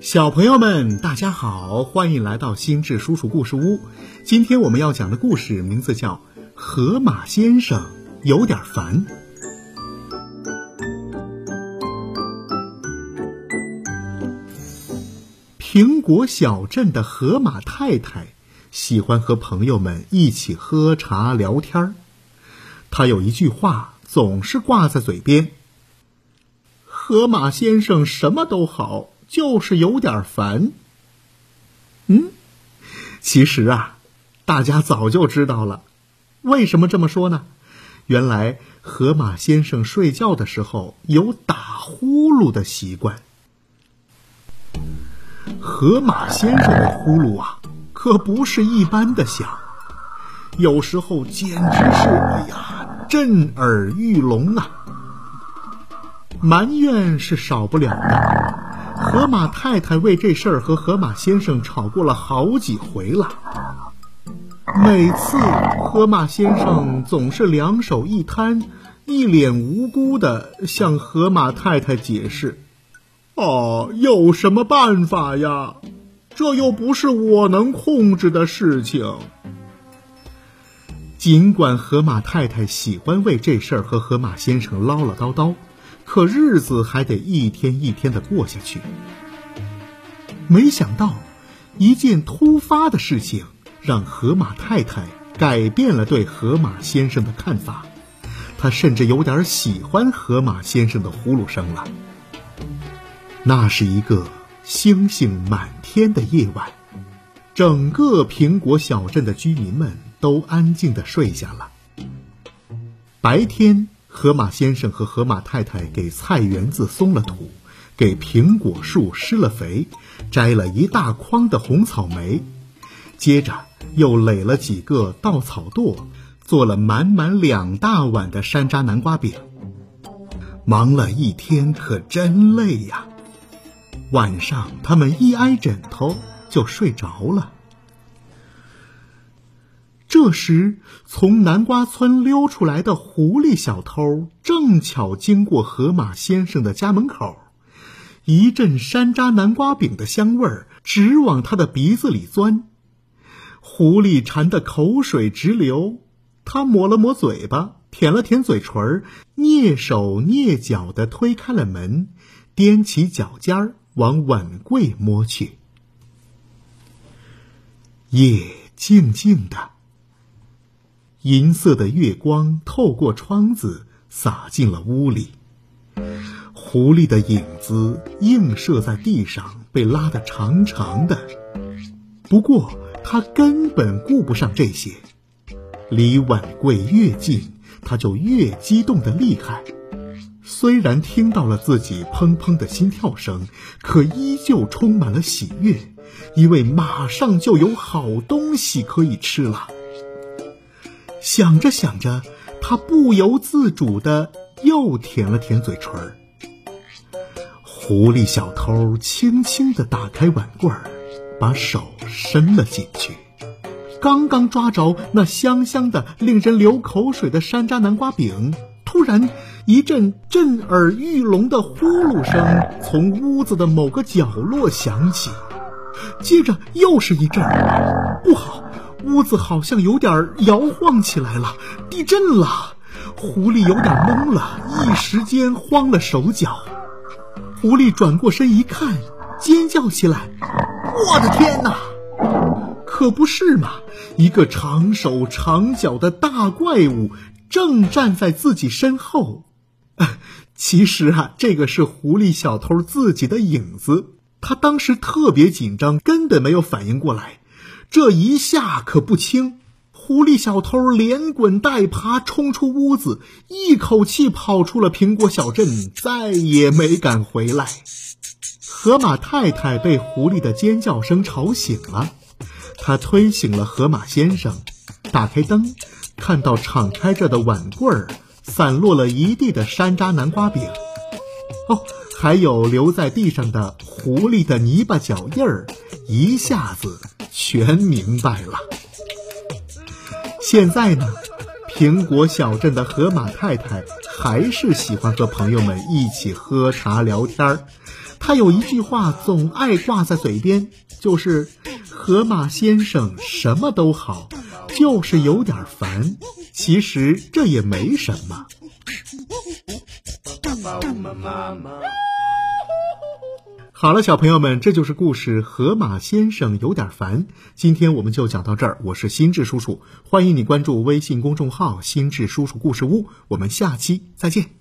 小朋友们，大家好，欢迎来到心智叔叔故事屋。今天我们要讲的故事名字叫《河马先生有点烦》。苹果小镇的河马太太喜欢和朋友们一起喝茶聊天儿。她有一句话总是挂在嘴边：“河马先生什么都好。”就是有点烦。嗯，其实啊，大家早就知道了。为什么这么说呢？原来河马先生睡觉的时候有打呼噜的习惯。河马先生的呼噜啊，可不是一般的响，有时候简直是哎呀，震耳欲聋啊！埋怨是少不了的。河马太太为这事儿和河马先生吵过了好几回了。每次河马先生总是两手一摊，一脸无辜的向河马太太解释：“哦，有什么办法呀？这又不是我能控制的事情。”尽管河马太太喜欢为这事儿和河马先生唠唠叨叨。可日子还得一天一天的过下去。没想到，一件突发的事情让河马太太改变了对河马先生的看法。她甚至有点喜欢河马先生的呼噜声了。那是一个星星满天的夜晚，整个苹果小镇的居民们都安静的睡下了。白天。河马先生和河马太太给菜园子松了土，给苹果树施了肥，摘了一大筐的红草莓，接着又垒了几个稻草垛，做了满满两大碗的山楂南瓜饼。忙了一天可真累呀！晚上他们一挨枕头就睡着了。这时，从南瓜村溜出来的狐狸小偷正巧经过河马先生的家门口，一阵山楂南瓜饼的香味儿直往他的鼻子里钻，狐狸馋得口水直流。他抹了抹嘴巴，舔了舔嘴唇，蹑手蹑脚地推开了门，踮起脚尖儿往碗柜摸去。夜静静的。银色的月光透过窗子洒进了屋里，狐狸的影子映射在地上，被拉得长长的。不过他根本顾不上这些，离碗柜越近，他就越激动的厉害。虽然听到了自己砰砰的心跳声，可依旧充满了喜悦，因为马上就有好东西可以吃了。想着想着，他不由自主的又舔了舔嘴唇。狐狸小偷轻轻的打开碗柜儿，把手伸了进去，刚刚抓着那香香的、令人流口水的山楂南瓜饼，突然一阵震耳欲聋的呼噜声从屋子的某个角落响起，接着又是一阵，不好！屋子好像有点摇晃起来了，地震了。狐狸有点懵了，一时间慌了手脚。狐狸转过身一看，尖叫起来：“我的天哪！可不是嘛！一个长手长脚的大怪物正站在自己身后。其实啊，这个是狐狸小偷自己的影子。他当时特别紧张，根本没有反应过来。”这一下可不轻，狐狸小偷连滚带爬冲出屋子，一口气跑出了苹果小镇，再也没敢回来。河马太太被狐狸的尖叫声吵醒了，她推醒了河马先生，打开灯，看到敞开着的碗柜儿，散落了一地的山楂南瓜饼，哦，还有留在地上的狐狸的泥巴脚印儿，一下子。全明白了。现在呢，苹果小镇的河马太太还是喜欢和朋友们一起喝茶聊天儿。他有一句话总爱挂在嘴边，就是“河马先生什么都好，就是有点烦”。其实这也没什么。好了，小朋友们，这就是故事《河马先生有点烦》。今天我们就讲到这儿。我是心智叔叔，欢迎你关注微信公众号“心智叔叔故事屋”。我们下期再见。